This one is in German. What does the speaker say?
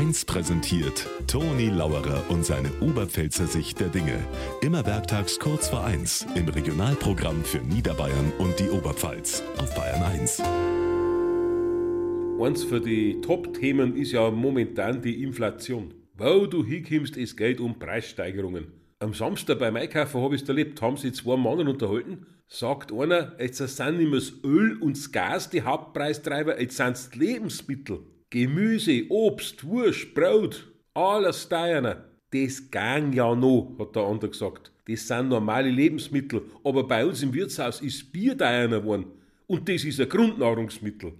1 präsentiert Toni Lauerer und seine Oberpfälzer Sicht der Dinge. Immer werktags kurz vor 1 im Regionalprogramm für Niederbayern und die Oberpfalz auf Bayern 1. Eins für die Top-Themen ist ja momentan die Inflation. Wo du hinkommst, es geht um Preissteigerungen. Am Samstag beim Einkaufen habe ich es erlebt, haben sich zwei Männer unterhalten. Sagt einer, jetzt sind nicht mehr das Öl und das Gas die Hauptpreistreiber, jetzt sind es Lebensmittel. Gemüse, Obst, Wurst, Brot, alles teurer. Das gang ja noch, hat der andere gesagt. Das sind normale Lebensmittel, aber bei uns im Wirtshaus ist Bier teurer geworden. Und das ist ein Grundnahrungsmittel.